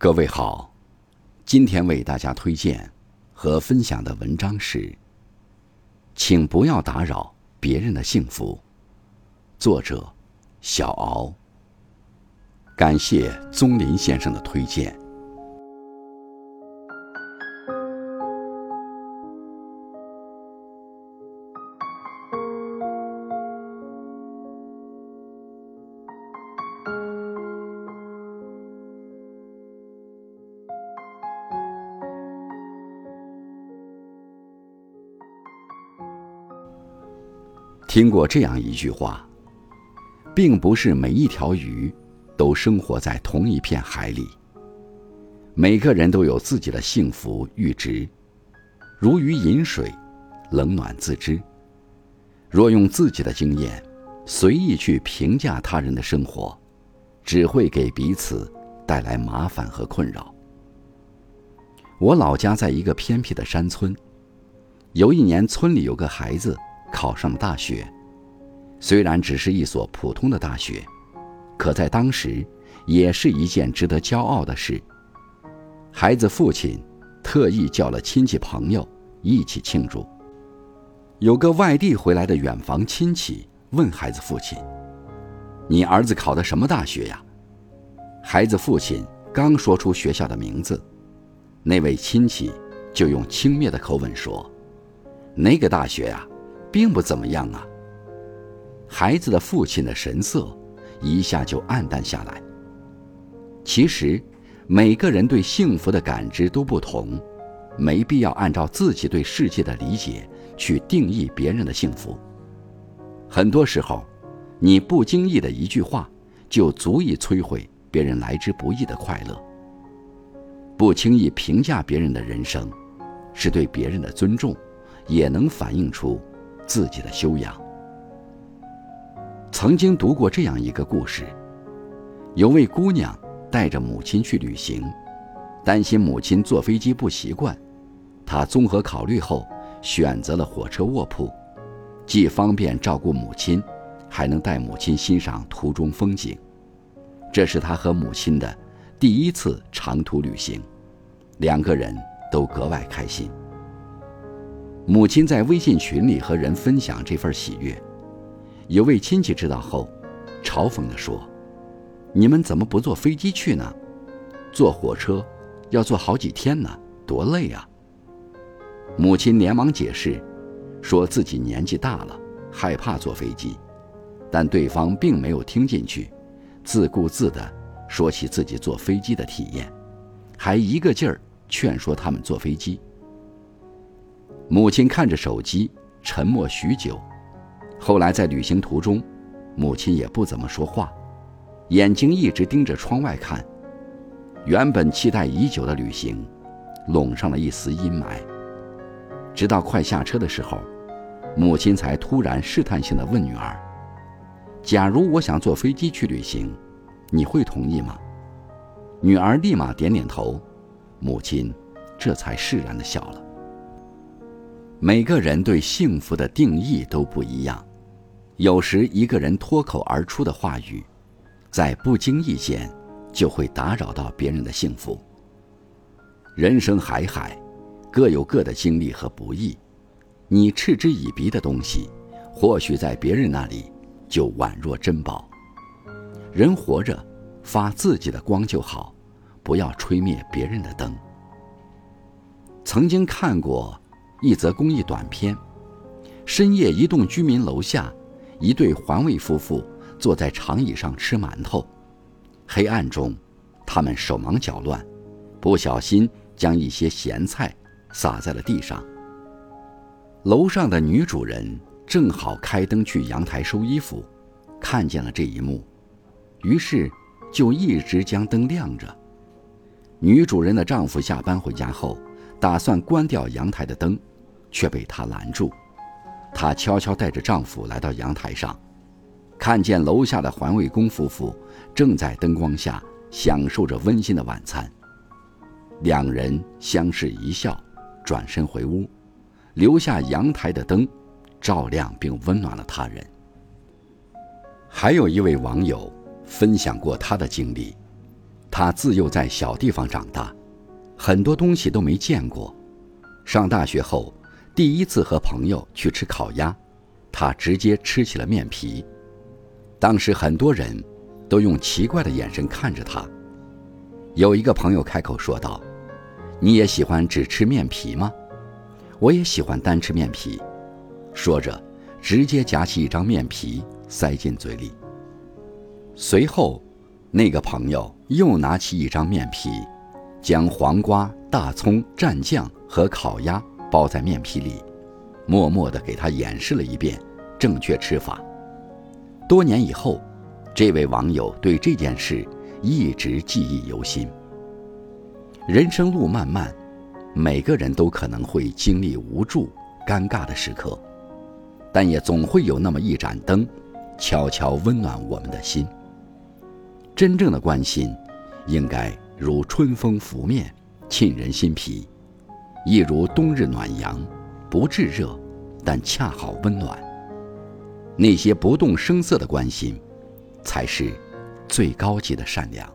各位好，今天为大家推荐和分享的文章是：请不要打扰别人的幸福。作者：小敖。感谢宗林先生的推荐。听过这样一句话，并不是每一条鱼都生活在同一片海里。每个人都有自己的幸福阈值，如鱼饮水，冷暖自知。若用自己的经验随意去评价他人的生活，只会给彼此带来麻烦和困扰。我老家在一个偏僻的山村，有一年村里有个孩子。考上了大学，虽然只是一所普通的大学，可在当时也是一件值得骄傲的事。孩子父亲特意叫了亲戚朋友一起庆祝。有个外地回来的远房亲戚问孩子父亲：“你儿子考的什么大学呀？”孩子父亲刚说出学校的名字，那位亲戚就用轻蔑的口吻说：“那个大学呀。”并不怎么样啊。孩子的父亲的神色一下就暗淡下来。其实，每个人对幸福的感知都不同，没必要按照自己对世界的理解去定义别人的幸福。很多时候，你不经意的一句话，就足以摧毁别人来之不易的快乐。不轻易评价别人的人生，是对别人的尊重，也能反映出。自己的修养。曾经读过这样一个故事：有位姑娘带着母亲去旅行，担心母亲坐飞机不习惯，她综合考虑后选择了火车卧铺，既方便照顾母亲，还能带母亲欣赏途中风景。这是她和母亲的第一次长途旅行，两个人都格外开心。母亲在微信群里和人分享这份喜悦，有位亲戚知道后，嘲讽地说：“你们怎么不坐飞机去呢？坐火车要坐好几天呢，多累啊！”母亲连忙解释，说自己年纪大了，害怕坐飞机，但对方并没有听进去，自顾自地说起自己坐飞机的体验，还一个劲儿劝说他们坐飞机。母亲看着手机，沉默许久。后来在旅行途中，母亲也不怎么说话，眼睛一直盯着窗外看。原本期待已久的旅行，笼上了一丝阴霾。直到快下车的时候，母亲才突然试探性的问女儿：“假如我想坐飞机去旅行，你会同意吗？”女儿立马点点头，母亲这才释然的笑了。每个人对幸福的定义都不一样，有时一个人脱口而出的话语，在不经意间就会打扰到别人的幸福。人生海海，各有各的经历和不易，你嗤之以鼻的东西，或许在别人那里就宛若珍宝。人活着，发自己的光就好，不要吹灭别人的灯。曾经看过。一则公益短片：深夜，一栋居民楼下，一对环卫夫妇坐在长椅上吃馒头。黑暗中，他们手忙脚乱，不小心将一些咸菜洒在了地上。楼上的女主人正好开灯去阳台收衣服，看见了这一幕，于是就一直将灯亮着。女主人的丈夫下班回家后，打算关掉阳台的灯。却被她拦住。她悄悄带着丈夫来到阳台上，看见楼下的环卫工夫妇正在灯光下享受着温馨的晚餐。两人相视一笑，转身回屋，留下阳台的灯，照亮并温暖了他人。还有一位网友分享过他的经历：他自幼在小地方长大，很多东西都没见过。上大学后，第一次和朋友去吃烤鸭，他直接吃起了面皮。当时很多人都用奇怪的眼神看着他。有一个朋友开口说道：“你也喜欢只吃面皮吗？”“我也喜欢单吃面皮。”说着，直接夹起一张面皮塞进嘴里。随后，那个朋友又拿起一张面皮，将黄瓜、大葱、蘸酱和烤鸭包在面皮里，默默地给他演示了一遍正确吃法。多年以后，这位网友对这件事。一直记忆犹新。人生路漫漫，每个人都可能会经历无助、尴尬的时刻，但也总会有那么一盏灯，悄悄温暖我们的心。真正的关心，应该如春风拂面，沁人心脾；亦如冬日暖阳，不炙热，但恰好温暖。那些不动声色的关心，才是。最高级的善良。